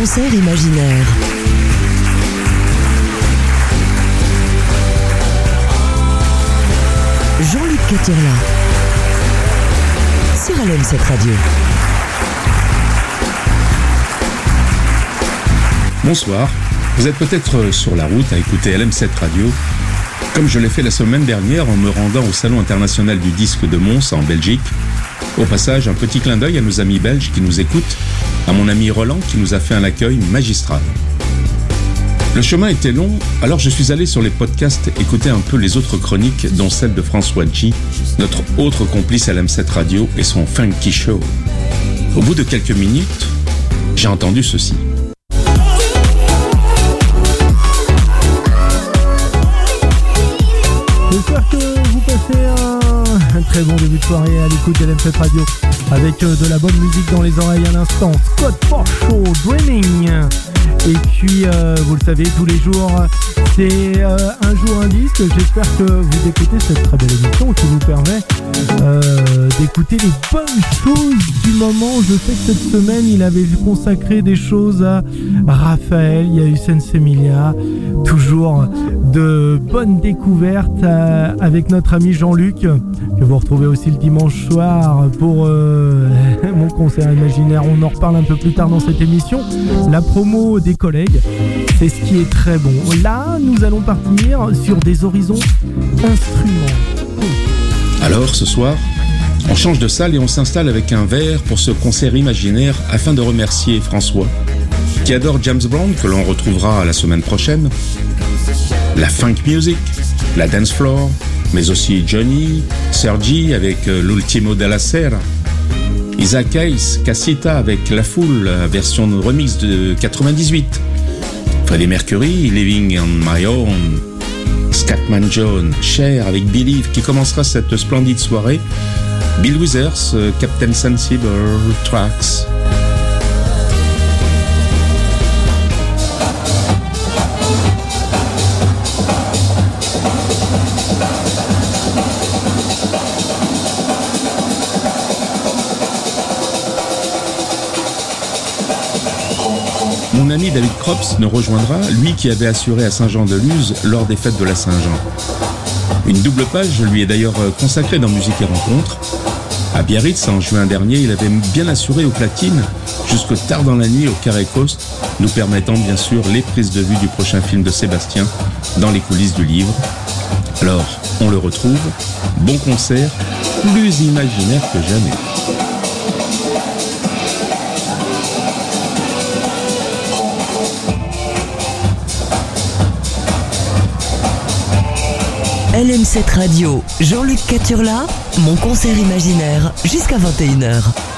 concert imaginaire. Jean-Luc Caturla. Sur LM7 Radio. Bonsoir. Vous êtes peut-être sur la route à écouter LM7 Radio, comme je l'ai fait la semaine dernière en me rendant au Salon international du disque de Mons en Belgique. Au passage, un petit clin d'œil à nos amis belges qui nous écoutent, à mon ami Roland qui nous a fait un accueil magistral. Le chemin était long, alors je suis allé sur les podcasts écouter un peu les autres chroniques, dont celle de François G, notre autre complice à l'M7 Radio et son Funky Show. Au bout de quelques minutes, j'ai entendu ceci. J'espère que vous passez un, très bon début de soirée à l'écoute de l'M7 Radio avec euh, de la bonne musique dans les oreilles à l'instant. Scott Show Dreaming. Et puis, euh, vous le savez, tous les jours, c'est euh, un jour un disque. J'espère que vous écoutez cette très belle émission qui vous permet d'écouter les bonnes choses du moment. Je sais que cette semaine, il avait consacré des choses à Raphaël, il y a eu Sensemilia, toujours de bonnes découvertes euh, avec notre ami Jean-Luc, que vous retrouvez aussi le dimanche soir pour euh, mon concert imaginaire. On en reparle un peu plus tard dans cette émission. La promo des collègues, c'est ce qui est très bon. Là, nous allons partir sur des horizons instruments. Alors, ce soir, on change de salle et on s'installe avec un verre pour ce concert imaginaire afin de remercier François, qui adore James Brown, que l'on retrouvera la semaine prochaine, la funk music, la dance floor, mais aussi Johnny, Sergi avec euh, l'Ultimo della Sera, Isaac Hayes, Casita avec La Foule, version remix de 98, Freddie Mercury, Living on My Own, Scatman John, Cher avec Believe qui commencera cette splendide soirée, Bill Withers, euh, Captain Sensible, Tracks. Ami David Crops nous rejoindra, lui qui avait assuré à Saint-Jean-de-Luz lors des fêtes de la Saint-Jean. Une double page lui est d'ailleurs consacrée dans Musique et Rencontres. À Biarritz, en juin dernier, il avait bien assuré aux platines jusque tard dans la nuit au Carré Coast, nous permettant bien sûr les prises de vue du prochain film de Sébastien dans les coulisses du livre. Alors, on le retrouve, bon concert, plus imaginaire que jamais. LM7 Radio, Jean-Luc Caturla, mon concert imaginaire jusqu'à 21h.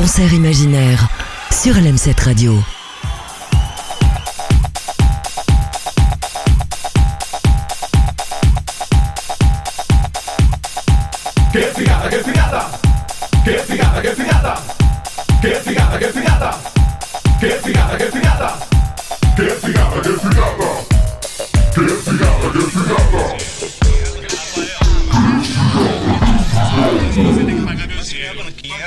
concert imaginaire sur LM7 Radio.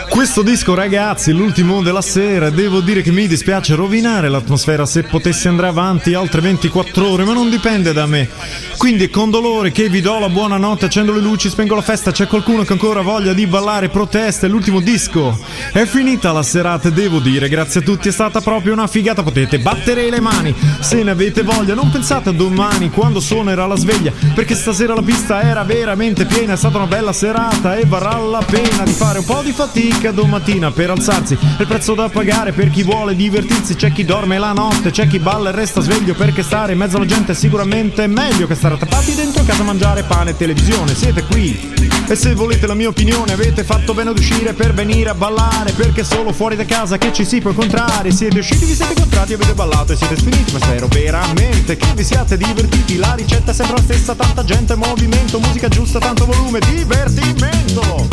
Questo disco ragazzi, l'ultimo della sera, devo dire che mi dispiace rovinare l'atmosfera se potessi andare avanti altre 24 ore, ma non dipende da me. Quindi con dolore che vi do la buonanotte, accendo le luci, spengo la festa, c'è qualcuno che ancora voglia di ballare, protesta, è l'ultimo disco. È finita la serata, devo dire, grazie a tutti, è stata proprio una figata, potete battere le mani se ne avete voglia, non pensate a domani quando suonerà la sveglia, perché stasera la pista era veramente piena, è stata una bella serata e varrà la pena di fare un po' di fatica domattina per alzarsi, è il prezzo da pagare per chi vuole divertirsi, c'è chi dorme la notte, c'è chi balla e resta sveglio perché stare in mezzo alla gente è sicuramente meglio che stare stare tappati dentro casa a mangiare pane e televisione. Siete qui. E se volete la mia opinione, avete fatto bene ad uscire per venire a ballare. Perché solo fuori da casa che ci si può incontrare. Siete usciti, vi siete incontrati, avete ballato e siete sfiniti. Ma spero veramente che vi siate divertiti. La ricetta è sempre la stessa, tanta gente, movimento, musica giusta, tanto volume, divertimento.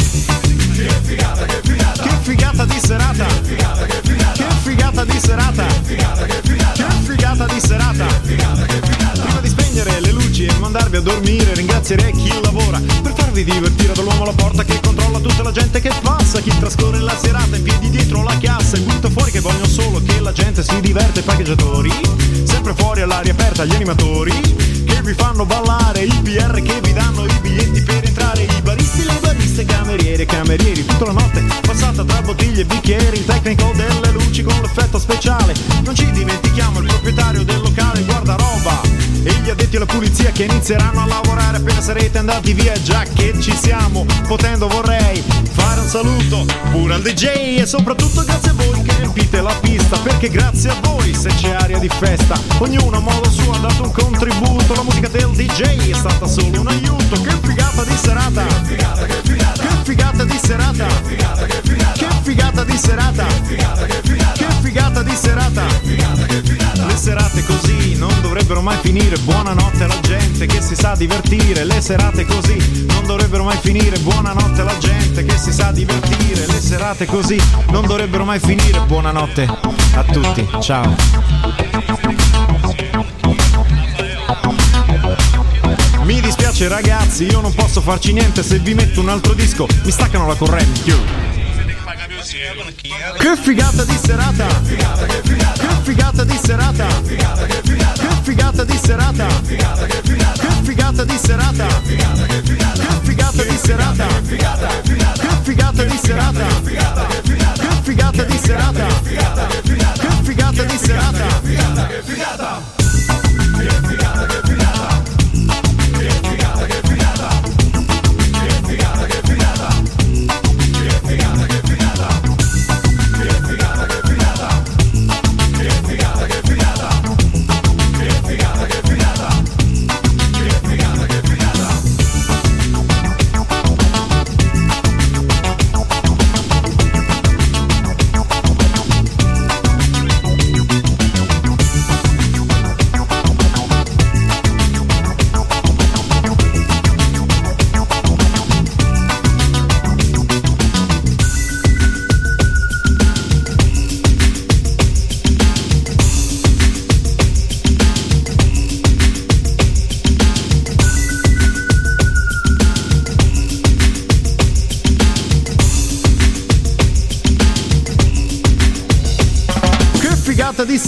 Che figata, che figata. Che figata di serata. Che figata, di serata. Che figata, di serata. Prima di spegnere le luci e mandarvi a dormire, ringrazierei chi lavora per farvi divertire dall'uomo alla porta che controlla tutta la gente che passa, chi trascorre la serata in piedi dietro la chiassa, e butto fuori che vogliono solo che la gente si diverte, pageggiatori, sempre fuori all'aria aperta gli animatori che vi fanno ballare, i PR che vi danno i biglietti per entrare, i baristi, le bariste, cameriere, camerieri, tutta la notte passata tra bottiglie e bicchieri, il tecnico delle luci con l'effetto speciale, non ci dimentichiamo il proprietario del locale, e alla pulizia che inizieranno a lavorare appena sarete andati via. Già che ci siamo potendo vorrei fare un saluto pure al DJ e soprattutto grazie a voi che riempite la pista perché grazie a voi se c'è aria di festa ognuno a modo suo ha dato un contributo. La musica del DJ è stata solo un aiuto. Che figata di serata! Che figata che figata! Che figata di serata! Che figata che figata che figata di serata! Che figata che figata figata di serata. Figata figata le serate così non dovrebbero mai finire. Buonanotte alla gente che si sa divertire. Le serate così non dovrebbero mai finire. Buonanotte alla gente che si sa divertire. Le serate così non dovrebbero mai finire. Buonanotte a tutti. Ciao. Mi dispiace ragazzi, io non posso farci niente. Se vi metto un altro disco, mi staccano la corrente. Che figata di serata! Che figata, di serata! Che figata di serata! Che figata, che figata! Che figata di serata! Che figata, di serata! Che figata, di serata! Che figata, di serata! Che figata, di serata! Che figata, di serata!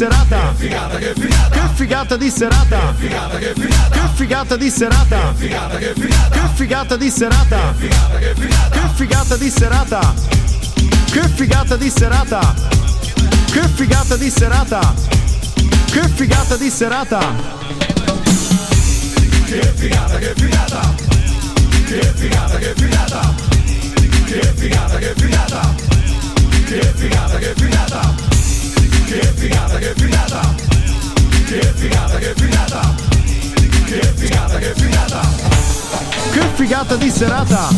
serata! Che figata, di serata! Che figata, che figata! Di serata! Che figata, che! Che figata di serata! Che figata, che figata! Che figata di serata! Che figata di serata! Che figata di serata! Che figata di serata! Che figata, che figata! Che figata, che figata! Che figata, che figata! Che figata, che figata! Che figata, che figata. Che figata, che figata. Che figata, che figata. Che figata di serata.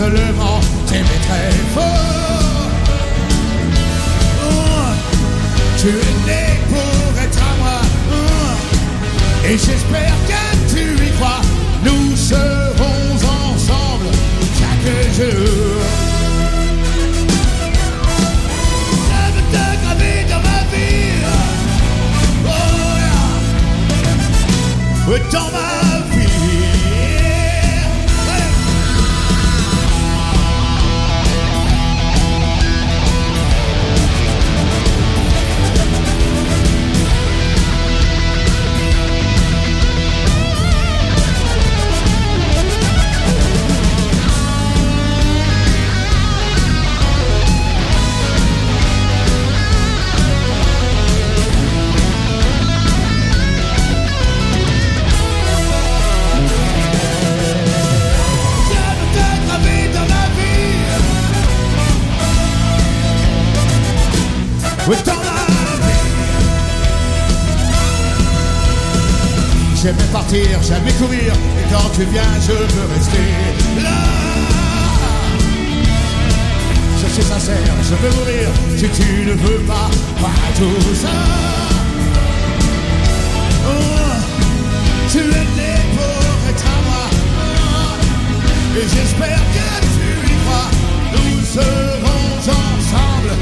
se levant, t'aimais très fort. Tu es né pour être à moi, et j'espère que tu y crois. Nous serons ensemble chaque jour. Dans ma oh J'aimais partir, j'aimais courir Et quand tu viens je veux rester là. Je suis sincère, je veux mourir Si tu ne veux pas, pas tout ça. Oh, tu es né pour être à moi. Et j'espère que tu y crois. Nous serons ensemble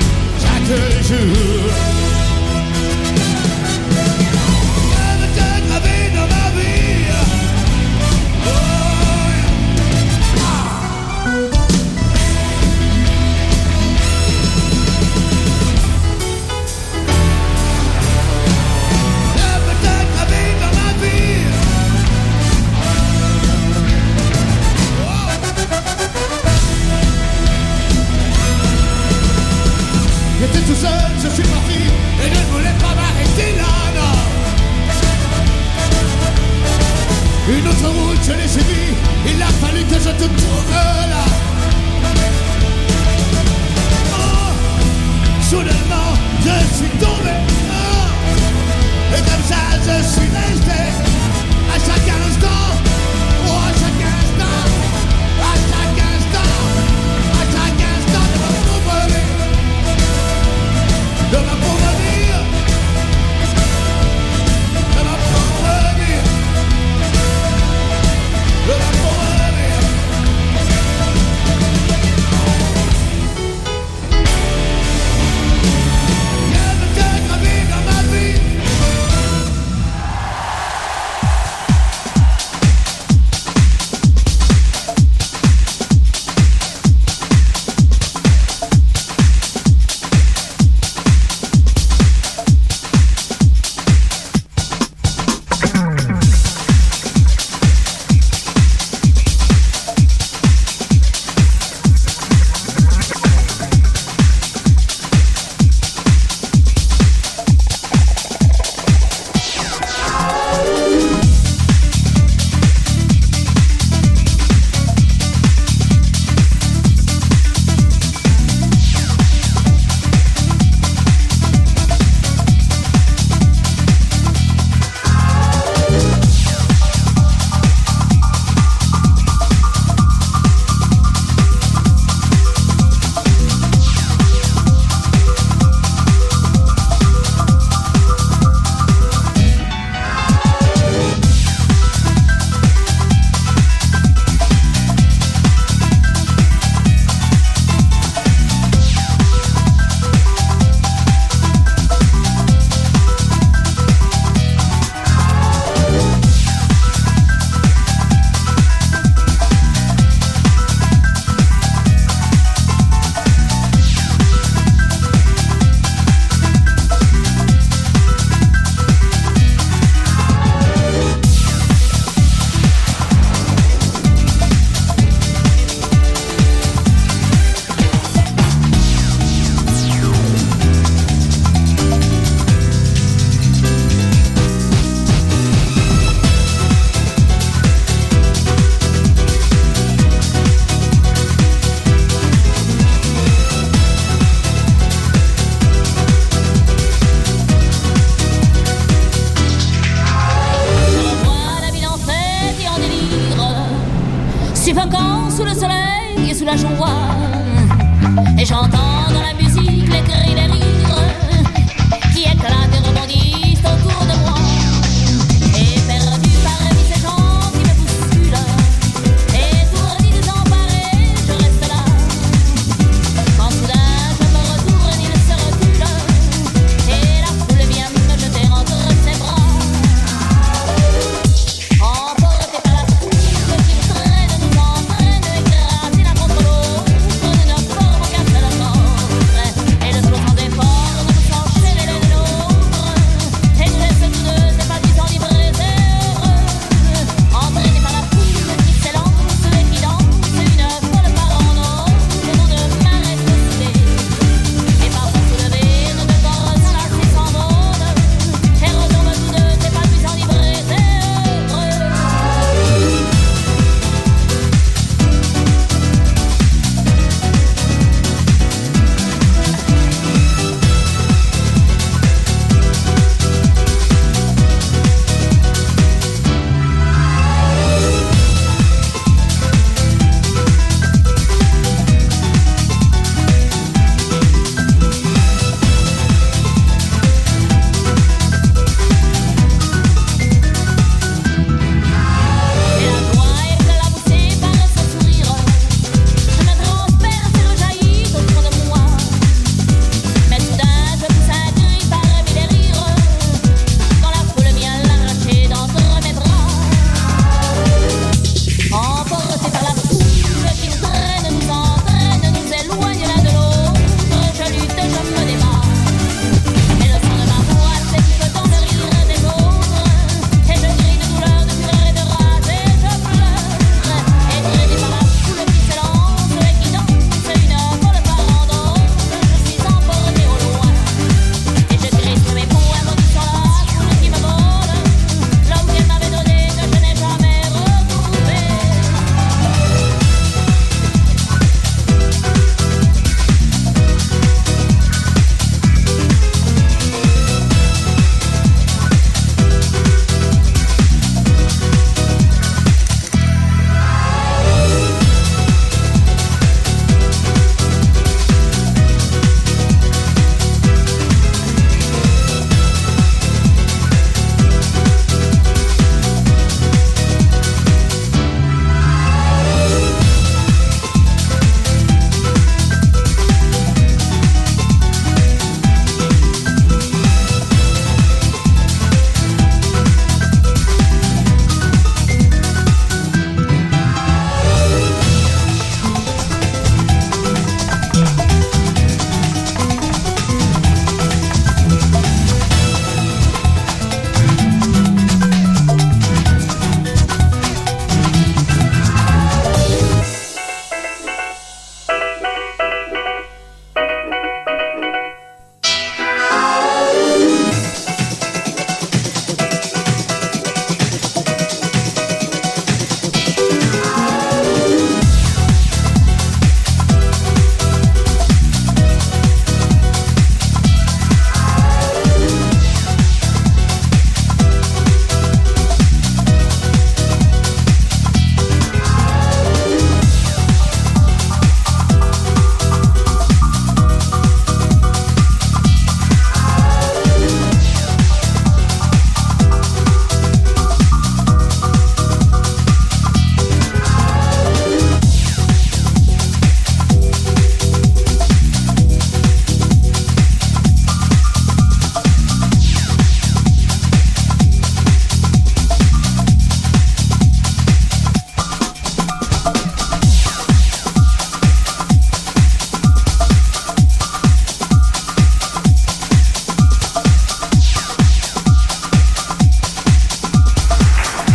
chaque jour.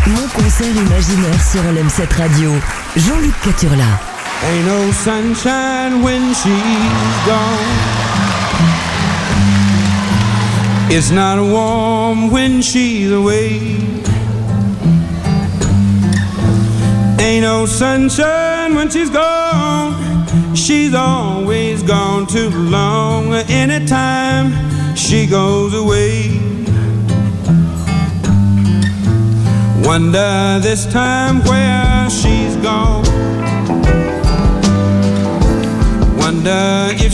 Mon concert imaginaire sur LM7 Radio. Jean-Luc Caturla. Ain't no sunshine when she's gone. It's not warm when she's away. Ain't no sunshine when she's gone. She's always gone too long. Anytime she goes away. Wonder this time where she's gone. Wonder if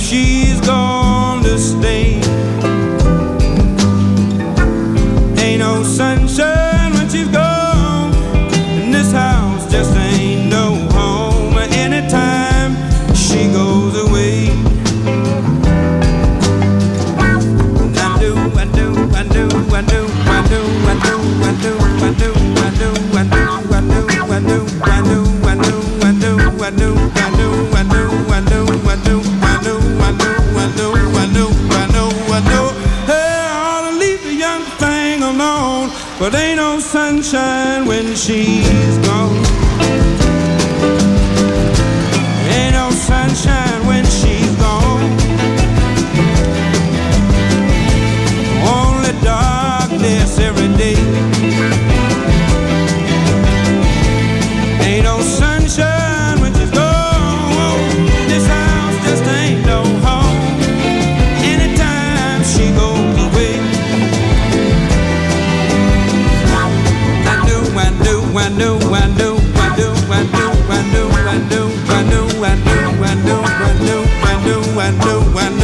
But ain't no sunshine when she's gone. Ain't no sunshine. and do and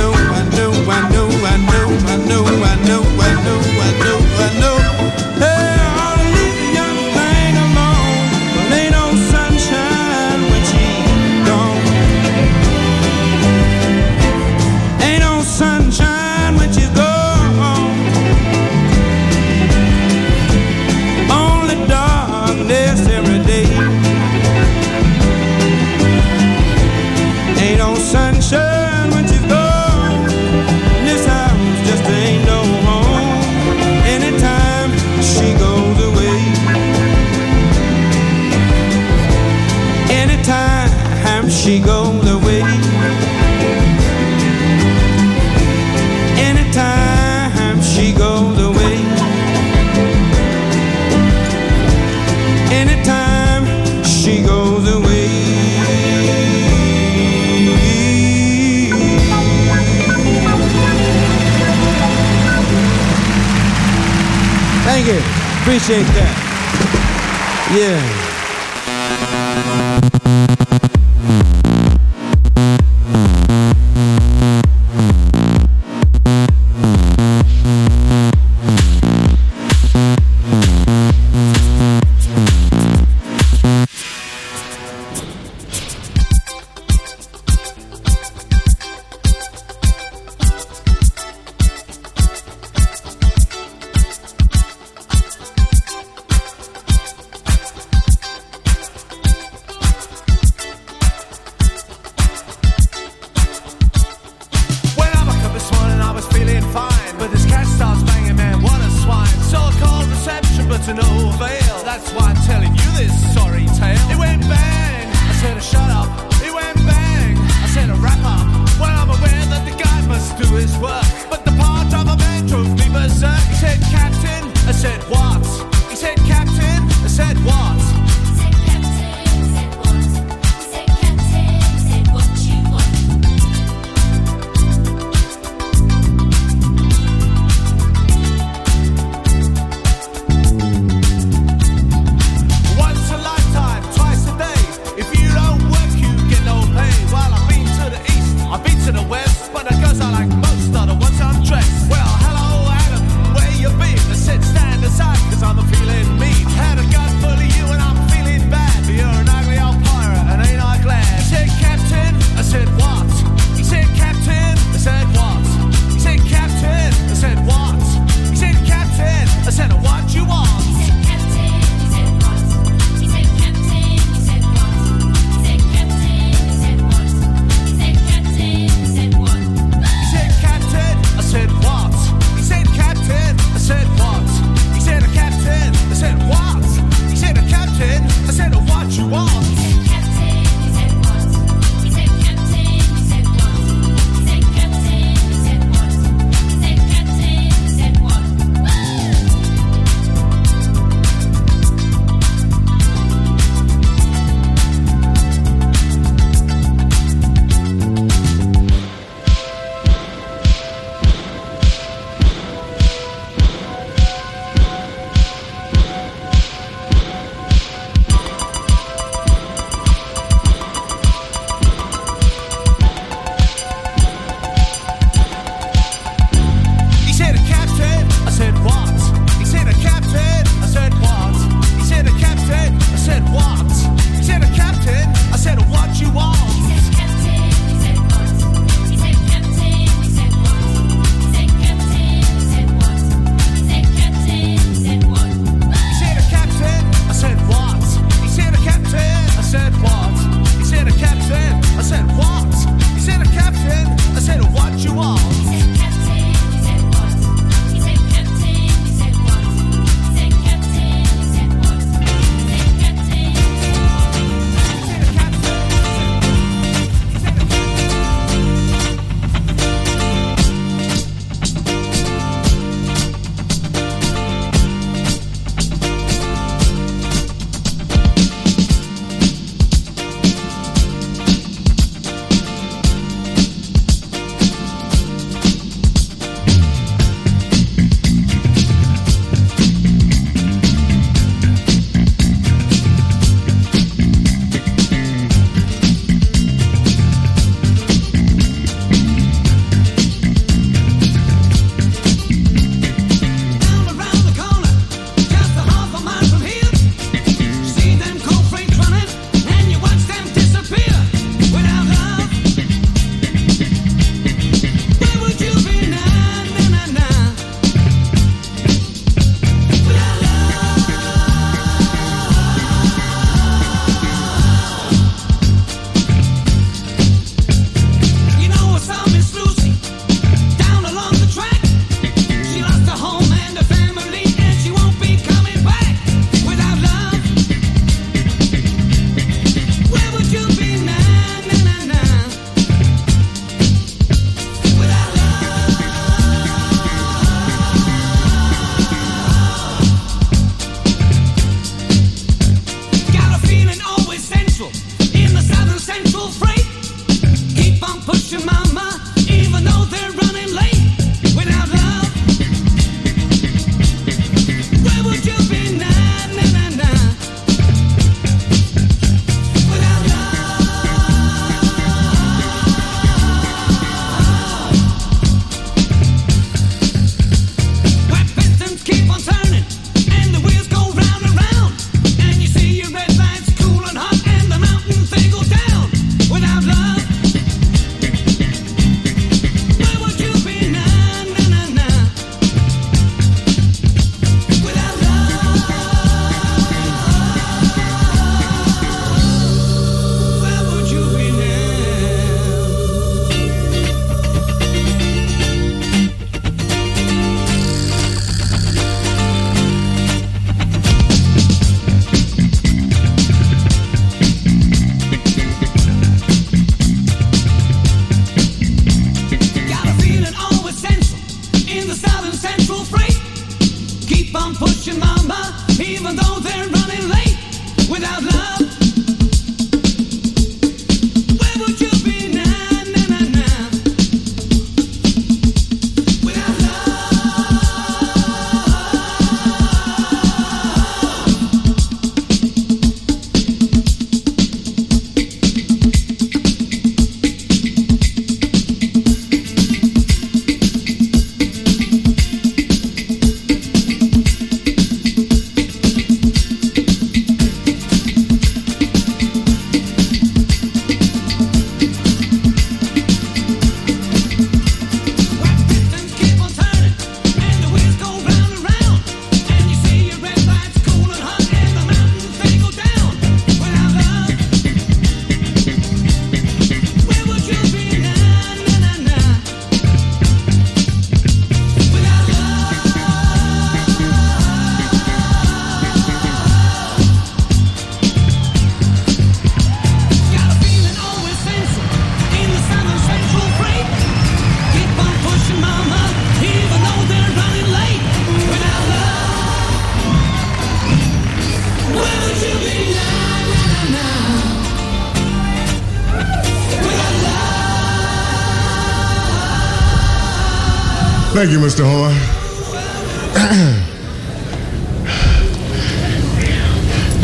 Thank you, Mr. Horn.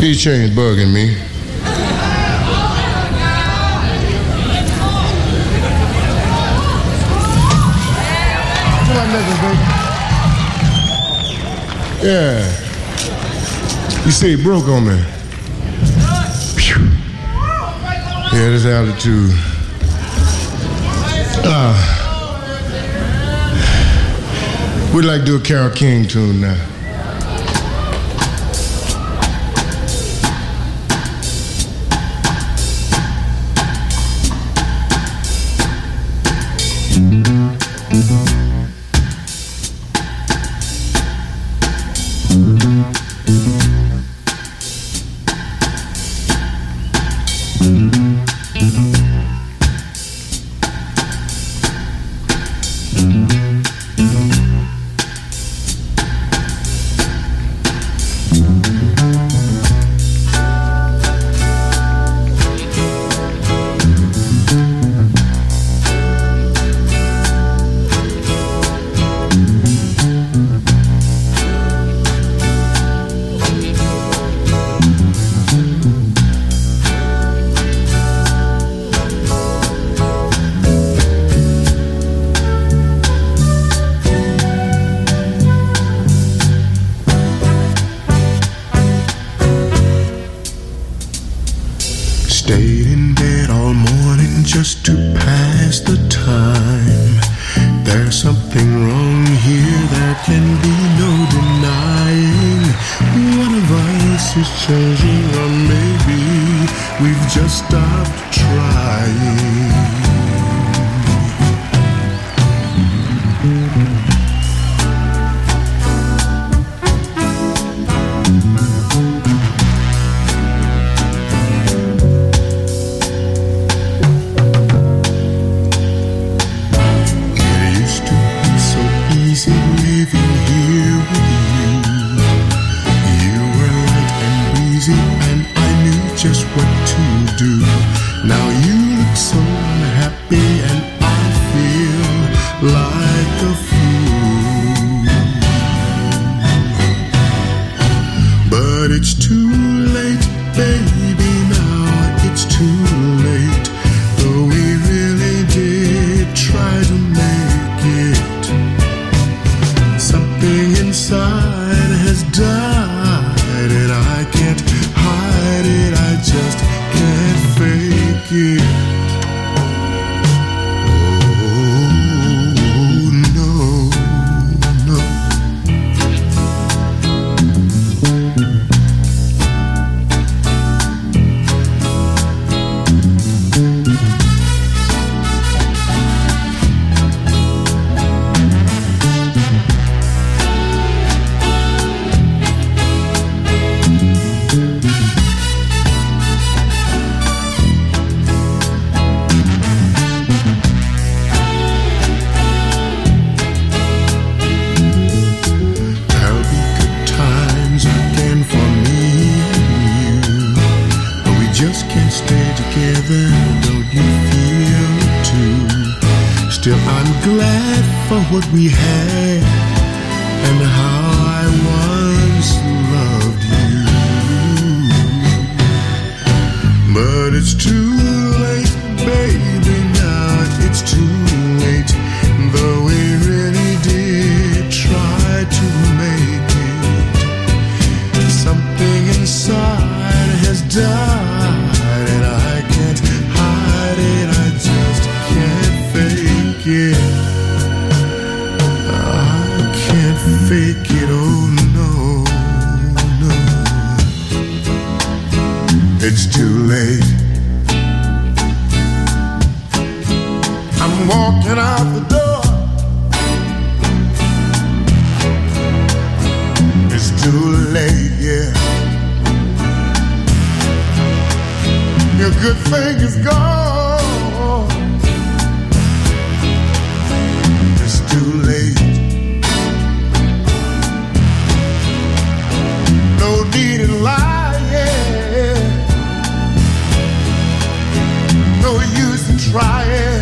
These chains bugging me. Yeah. You see, it broke on me. Yeah, this altitude. Ah. Uh, We'd like to do a Carol King tune now. Mm-hmm. your good thing is gone. It's too late. No need in lying. No use in trying.